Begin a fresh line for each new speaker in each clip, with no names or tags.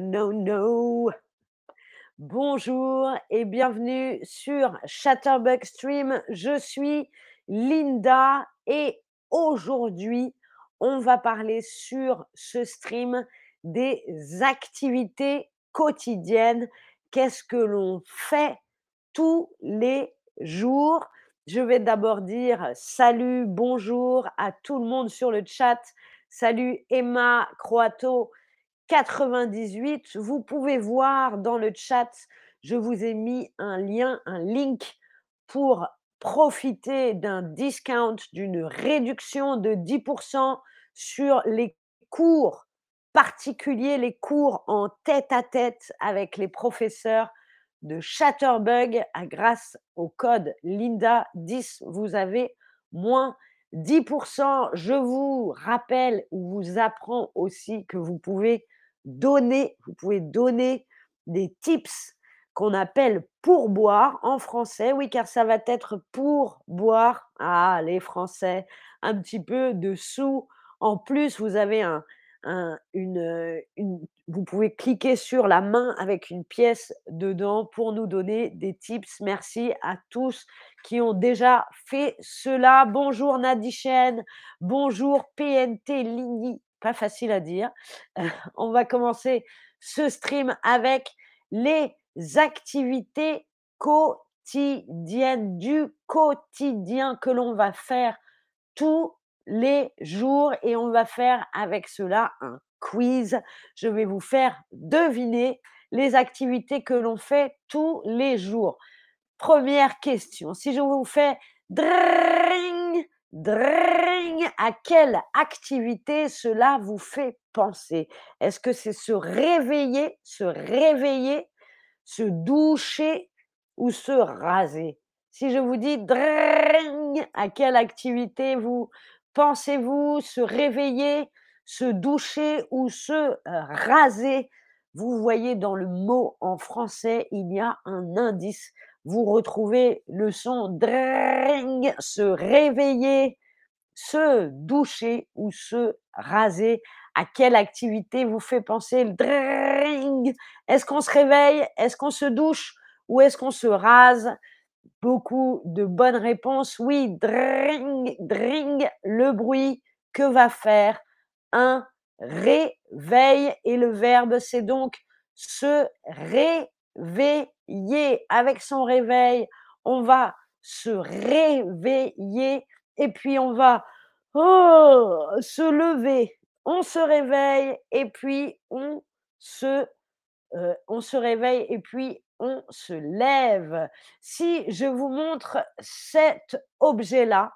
no, no. Bonjour et bienvenue sur Chatterbug Stream. Je suis Linda et aujourd'hui, on va parler sur ce stream des activités quotidiennes. Qu'est-ce que l'on fait tous les jours? Je vais d'abord dire salut, bonjour à tout le monde sur le chat. Salut Emma Croato, 98. Vous pouvez voir dans le chat, je vous ai mis un lien, un link pour profiter d'un discount, d'une réduction de 10% sur les cours particuliers, les cours en tête à tête avec les professeurs de Chatterbug. Grâce au code Linda10, vous avez moins 10%. Je vous rappelle ou vous apprends aussi que vous pouvez donner, vous pouvez donner des tips qu'on appelle pourboire en français. Oui, car ça va être pour boire. Ah, les Français, un petit peu de sous. En plus, vous avez un, une, vous pouvez cliquer sur la main avec une pièce dedans pour nous donner des tips. Merci à tous qui ont déjà fait cela. Bonjour Nadichen, bonjour PNT Ligny, pas facile à dire. on va commencer ce stream avec les activités quotidiennes, du quotidien que l'on va faire tous les jours et on va faire avec cela un quiz. Je vais vous faire deviner les activités que l'on fait tous les jours. Première question, si je vous fais dring, à quelle activité cela vous fait penser? Est-ce que c'est se réveiller, se réveiller, se doucher ou se raser? Si je vous dis à quelle activité vous pensez-vous se réveiller, se doucher ou se raser? Vous voyez dans le mot en français, il y a un indice. Vous retrouvez le son dring, se réveiller, se doucher ou se raser. À quelle activité vous fait penser le dring? Est-ce qu'on se réveille? Est-ce qu'on se douche? Ou est-ce qu'on se rase? Beaucoup de bonnes réponses. Oui, dring, dring, le bruit que va faire un réveil? Et le verbe, c'est donc se réveiller. Avec son réveil, on va se réveiller et puis on va oh, se lever. On se réveille et puis on se, euh, on se réveille et puis on se lève. Si je vous montre cet objet-là,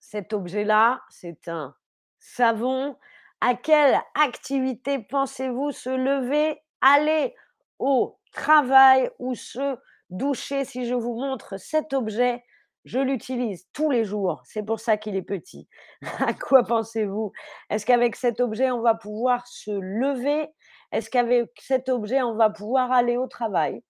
cet objet-là, c'est un savon. À quelle activité pensez-vous se lever, aller au travail ou se doucher Si je vous montre cet objet, je l'utilise tous les jours. C'est pour ça qu'il est petit. à quoi pensez-vous? Est-ce qu'avec cet objet, on va pouvoir se lever? Est-ce qu'avec cet objet, on va pouvoir aller au travail?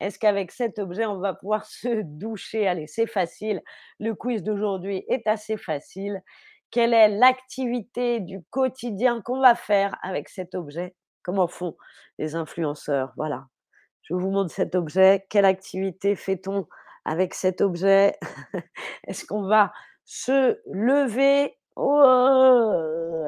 Est-ce qu'avec cet objet, on va pouvoir se doucher? Allez, c'est facile. Le quiz d'aujourd'hui est assez facile. Quelle est l'activité du quotidien qu'on va faire avec cet objet? Comment font les influenceurs? Voilà. Je vous montre cet objet. Quelle activité fait-on avec cet objet? Est-ce qu'on va se lever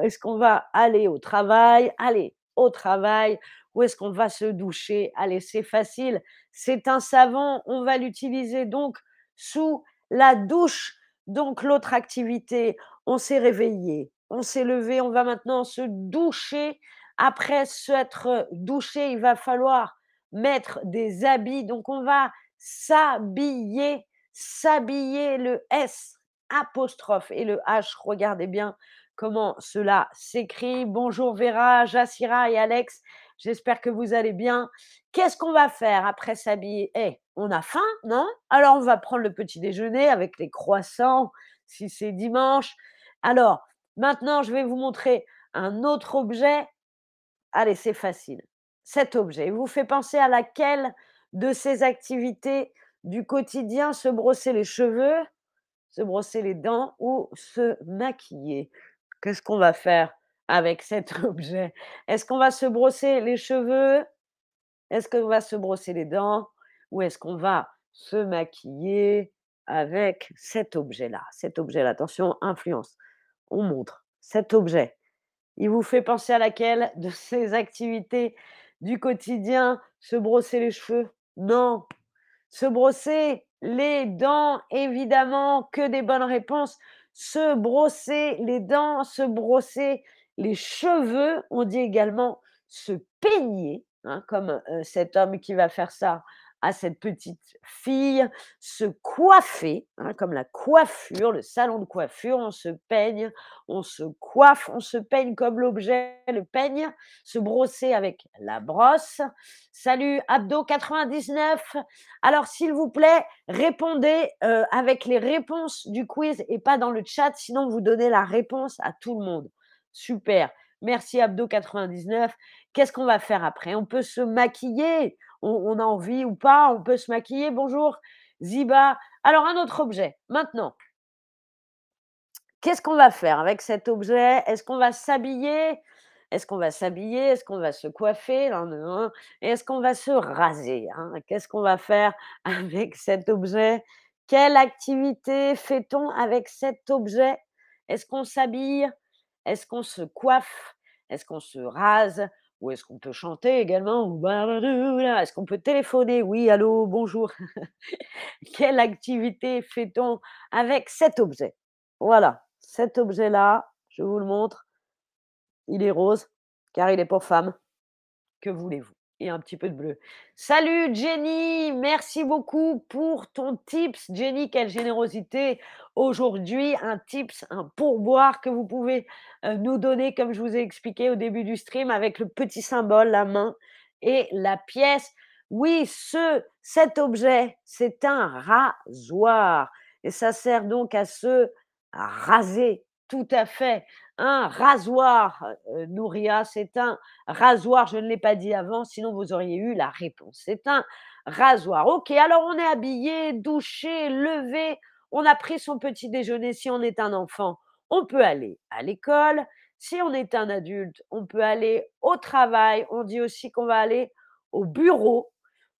Est-ce qu'on va aller au travail? Allez, au travail, où est-ce qu'on va se doucher? Allez, c'est facile, c'est un savon, on va l'utiliser donc sous la douche. Donc l'autre activité, on s'est réveillé, on s'est levé, on va maintenant se doucher. Après s'être douché, il va falloir mettre des habits. Donc on va s'habiller, s'habiller le S apostrophe et le H, regardez bien comment cela s'écrit. Bonjour Vera, Jassira et Alex. J'espère que vous allez bien. Qu'est-ce qu'on va faire après s'habiller? Eh, on a faim, non? Alors, on va prendre le petit déjeuner avec les croissants, si c'est dimanche. Alors, maintenant, je vais vous montrer un autre objet. Allez, c'est facile. Cet objet vous fait penser à laquelle de ces activités du quotidien se brosser les cheveux, se brosser les dents ou se maquiller Qu'est-ce qu'on va faire avec cet objet? Est-ce qu'on va se brosser les cheveux? Est-ce qu'on va se brosser les dents? Ou est-ce qu'on va se maquiller avec cet objet-là? Cet objet-là, attention, influence. On montre cet objet. Il vous fait penser à laquelle? De ces activités du quotidien? Se brosser les cheveux? Non. Se brosser les dents? Évidemment, que des bonnes réponses. Se brosser les dents, se brosser les cheveux. On dit également se peigner, hein, comme euh, cet homme qui va faire ça à cette petite fille, se coiffer, hein, comme la coiffure, le salon de coiffure, on se peigne, on se coiffe, on se peigne comme l'objet, le peigne, se brosser avec la brosse. Salut Abdo99. Alors s'il vous plaît, répondez euh, avec les réponses du quiz et pas dans le chat, sinon vous donnez la réponse à tout le monde. Super. Merci Abdo99. Qu'est-ce qu'on va faire après? On peut se maquiller? On, a envie ou pas, on peut se maquiller. Bonjour, Ziba. Alors, un autre objet. Maintenant, qu'est-ce qu'on va faire avec cet objet? Est-ce qu'on va s'habiller? Est-ce qu'on va s'habiller? Est-ce qu'on va se coiffer? Est-ce qu'on va se raser hein? Qu'est-ce qu'on va faire avec cet objet? Quelle activité fait-on avec cet objet? Est-ce qu'on s'habille? Est-ce qu'on se coiffe? Est-ce qu'on se rase? Ou est-ce qu'on peut chanter également? Est-ce qu'on peut téléphoner? Oui, allô, bonjour. Quelle activité fait-on avec cet objet? Voilà, cet objet-là, je vous le montre. Il est rose, car il est pour femme. Que voulez-vous? Un petit peu de bleu. Salut Jenny, merci beaucoup pour ton tips. Jenny, quelle générosité. Aujourd'hui, un tips, un pourboire que vous pouvez euh, nous donner, comme je vous ai expliqué au début du stream, avec le petit symbole, la main et la pièce. Oui, ce, cet objet, c'est un rasoir. Et ça sert donc à se raser, tout à fait un rasoir, euh, Nouria, c'est un rasoir, je ne l'ai pas dit avant, sinon vous auriez eu la réponse. C'est un rasoir. Ok, alors on est habillé, douché, levé, on a pris son petit déjeuner si on est un enfant. On peut aller à l'école. Si on est un adulte, on peut aller au travail. On dit aussi qu'on va aller au bureau.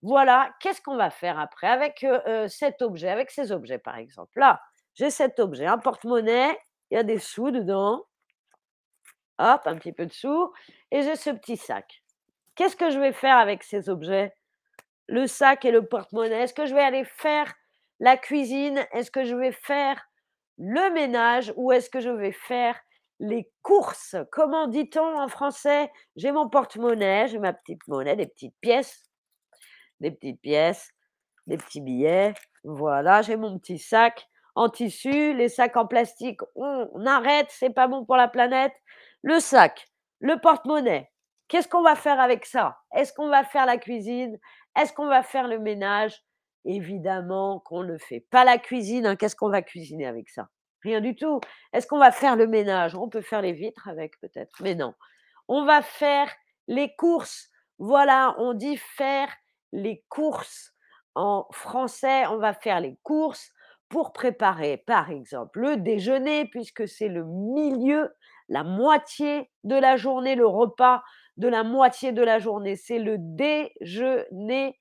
Voilà, qu'est-ce qu'on va faire après avec euh, euh, cet objet, avec ces objets par exemple? Là, j'ai cet objet, un porte-monnaie, il y a des sous dedans hop, un petit peu de et j'ai ce petit sac. Qu'est-ce que je vais faire avec ces objets? Le sac et le porte-monnaie. Est-ce que je vais aller faire la cuisine? Est-ce que je vais faire le ménage? Ou est-ce que je vais faire les courses? Comment dit-on en français? J'ai mon porte-monnaie, j'ai ma petite monnaie, des petites pièces, des petites pièces, des petits billets. Voilà, j'ai mon petit sac en tissu, les sacs en plastique, on arrête, c'est pas bon pour la planète. Le sac, le porte-monnaie, qu'est-ce qu'on va faire avec ça? Est-ce qu'on va faire la cuisine? Est-ce qu'on va faire le ménage? Évidemment qu'on ne fait pas la cuisine. Hein. Qu'est-ce qu'on va cuisiner avec ça? Rien du tout. Est-ce qu'on va faire le ménage? On peut faire les vitres avec peut-être, mais non. On va faire les courses. Voilà, on dit faire les courses. En français, on va faire les courses pour préparer, par exemple, le déjeuner, puisque c'est le milieu la moitié de la journée, le repas de la moitié de la journée. C'est le déjeuner.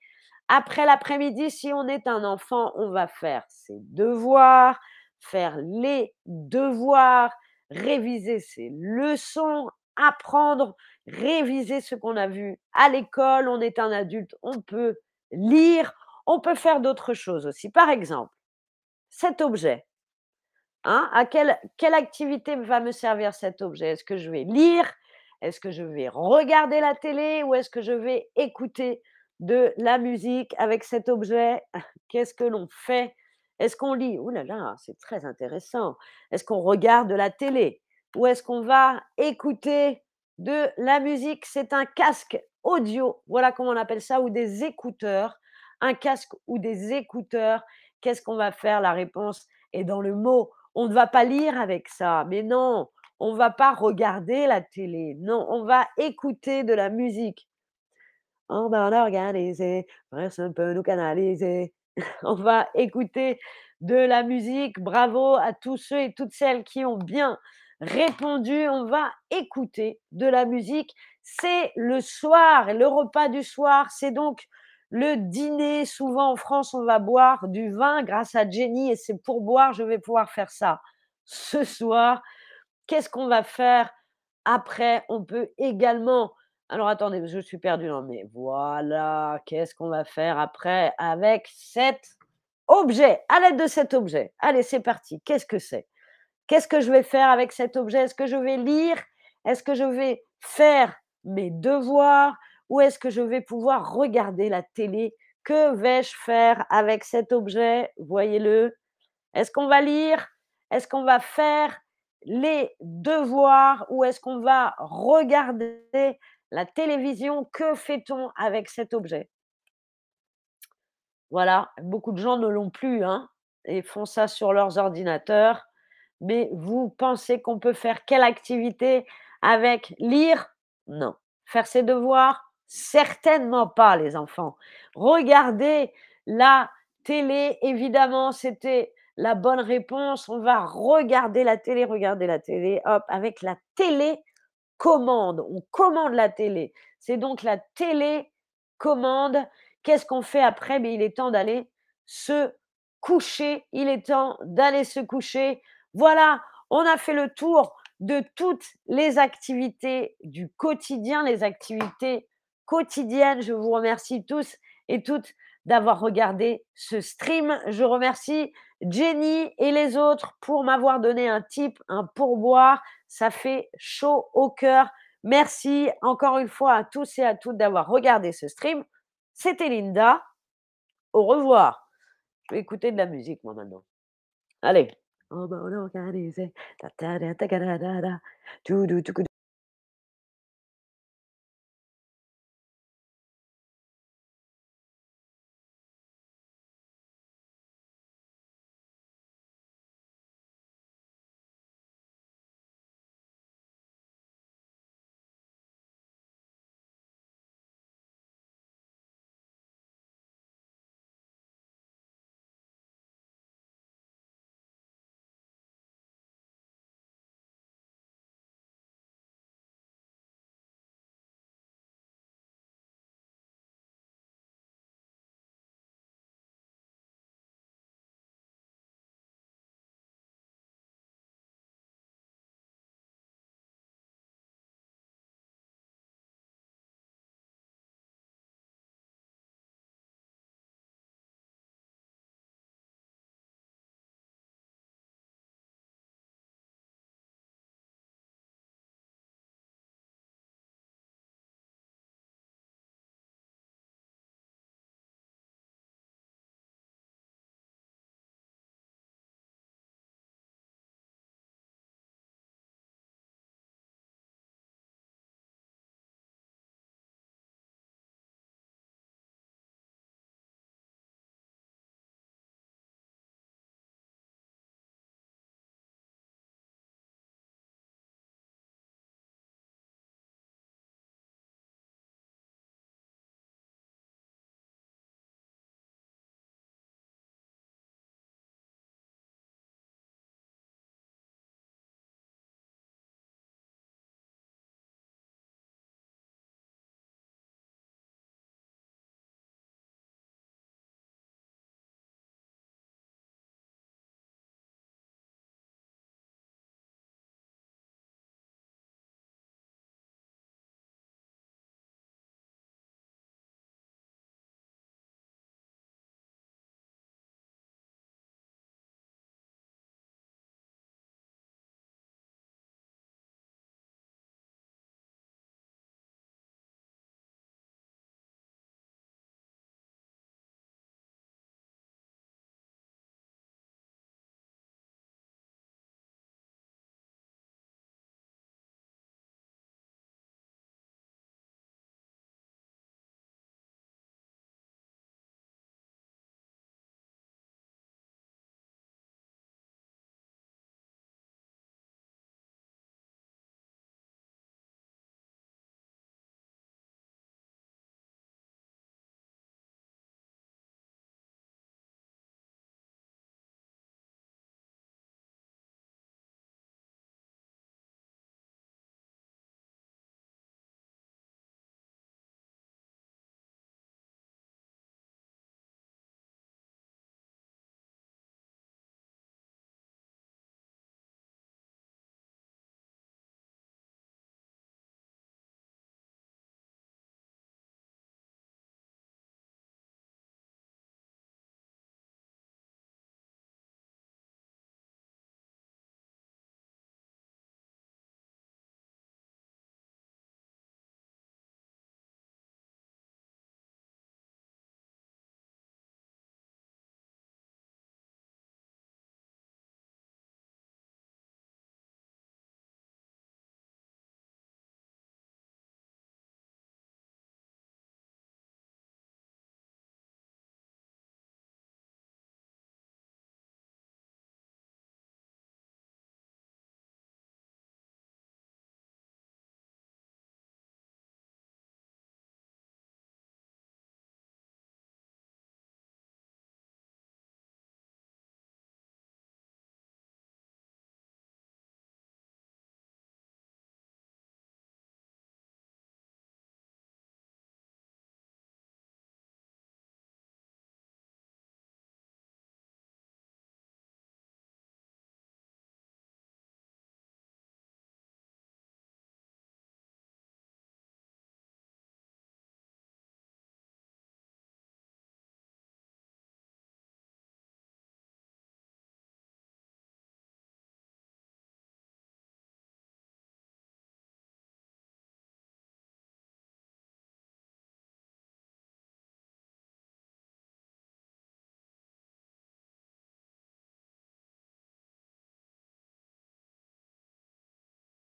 Après l'après-midi, si on est un enfant, on va faire ses devoirs, faire les devoirs, réviser ses leçons, apprendre, réviser ce qu'on a vu à l'école. On est un adulte, on peut lire, on peut faire d'autres choses aussi. Par exemple, cet objet, Hein, à quelle, quelle activité va me servir cet objet? Est-ce que je vais lire? Est-ce que je vais regarder la télé? Ou est-ce que je vais écouter de la musique avec cet objet? Qu'est-ce que l'on fait? Est-ce qu'on lit? Ouh là là, c'est très intéressant. Est-ce qu'on regarde de la télé? Ou est-ce qu'on va écouter de la musique? C'est un casque audio, voilà comment on appelle ça, ou des écouteurs. Un casque ou des écouteurs. Qu'est-ce qu'on va faire? La réponse est dans le mot on ne va pas lire avec ça. Mais non, on ne va pas regarder la télé. Non, on va écouter de la musique. On va organiser, personne peut nous. On va écouter de la musique. Bravo à tous ceux et toutes celles qui ont bien répondu, on va écouter de la musique. C'est le soir, le repas du soir, c'est donc le dîner. Souvent en France, on va boire du vin grâce à Jenny et c'est pour boire, je vais pouvoir faire ça ce soir. Qu'est-ce qu'on va faire après? On peut également alors attendez, je suis perdue, non mais voilà, qu'est-ce qu'on va faire après avec cet objet? À l'aide de cet objet. Allez, c'est parti. Qu'est-ce que c'est? Qu'est-ce que je vais faire avec cet objet? Est-ce que je vais lire? Est-ce que je vais faire mes devoirs? Ou est-ce que je vais pouvoir regarder la télé? Que vais-je faire avec cet objet? Voyez-le. Est-ce qu'on va lire? Est-ce qu'on va faire les devoirs? Ou est-ce qu'on va regarder la télévision? Que fait-on avec cet objet? Voilà, beaucoup de gens ne l'ont plus, hein, et font ça sur leurs ordinateurs. Mais vous pensez qu'on peut faire quelle activité avec lire? Non. Faire ses devoirs? Certainement pas, les enfants. Regarder la télé, évidemment, c'était la bonne réponse. On va regarder la télé, regarder la télé, hop, avec la télécommande. On commande la télé. C'est donc la télécommande. Qu'est-ce qu'on fait après? Beh, il est temps d'aller se coucher. Il est temps d'aller se coucher. Voilà, on a fait le tour de toutes les activités du quotidien, les activités quotidiennes. Je vous remercie tous et toutes d'avoir regardé ce stream. Je remercie Jenny et les autres pour m'avoir donné un tip, un pourboire. Ça fait chaud au cœur. Merci encore une fois à tous et à toutes d'avoir regardé ce stream. C'était Linda. Au revoir. Je vais écouter de la musique moi maintenant. Allez.